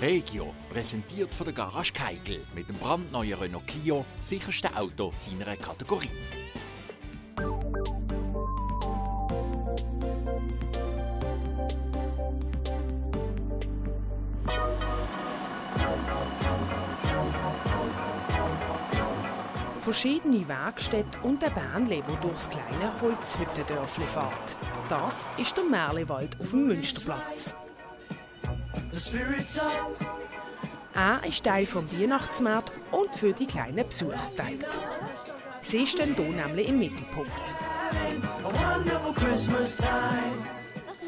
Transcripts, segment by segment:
Regio, präsentiert von der Garage Keigel mit dem brandneuen Renault Clio, sicherste Auto seiner Kategorie. Verschiedene Werkstätten und ein Bähnle, wo durchs kleine Holzhüttendörfli fährt. Das ist der Merlewald auf dem Münsterplatz. Er ist Teil vom Weihnachtsmarkt und für die kleinen Besucher denkt. Sie stehen hier nämlich im Mittelpunkt.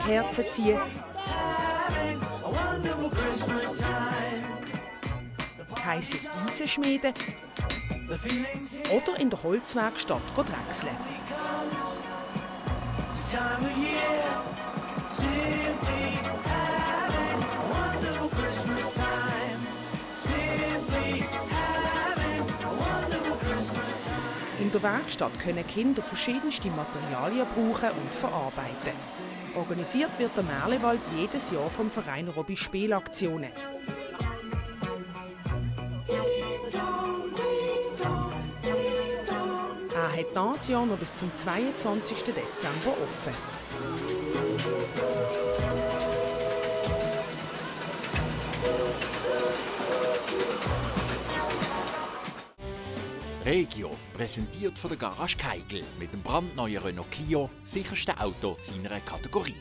Kerzen ziehen, heißes Eisen schmieden oder in der Holzwerkstatt drechseln. In der Werkstatt können Kinder verschiedenste Materialien brauchen und verarbeiten. Organisiert wird der Merlewald jedes Jahr vom Verein Robby Spielaktionen. Er hat dieses Jahr noch bis zum 22. Dezember offen. Regio, präsentiert von der Garage Keigel mit dem brandneuen Renault Clio, sicherste Auto seiner Kategorie.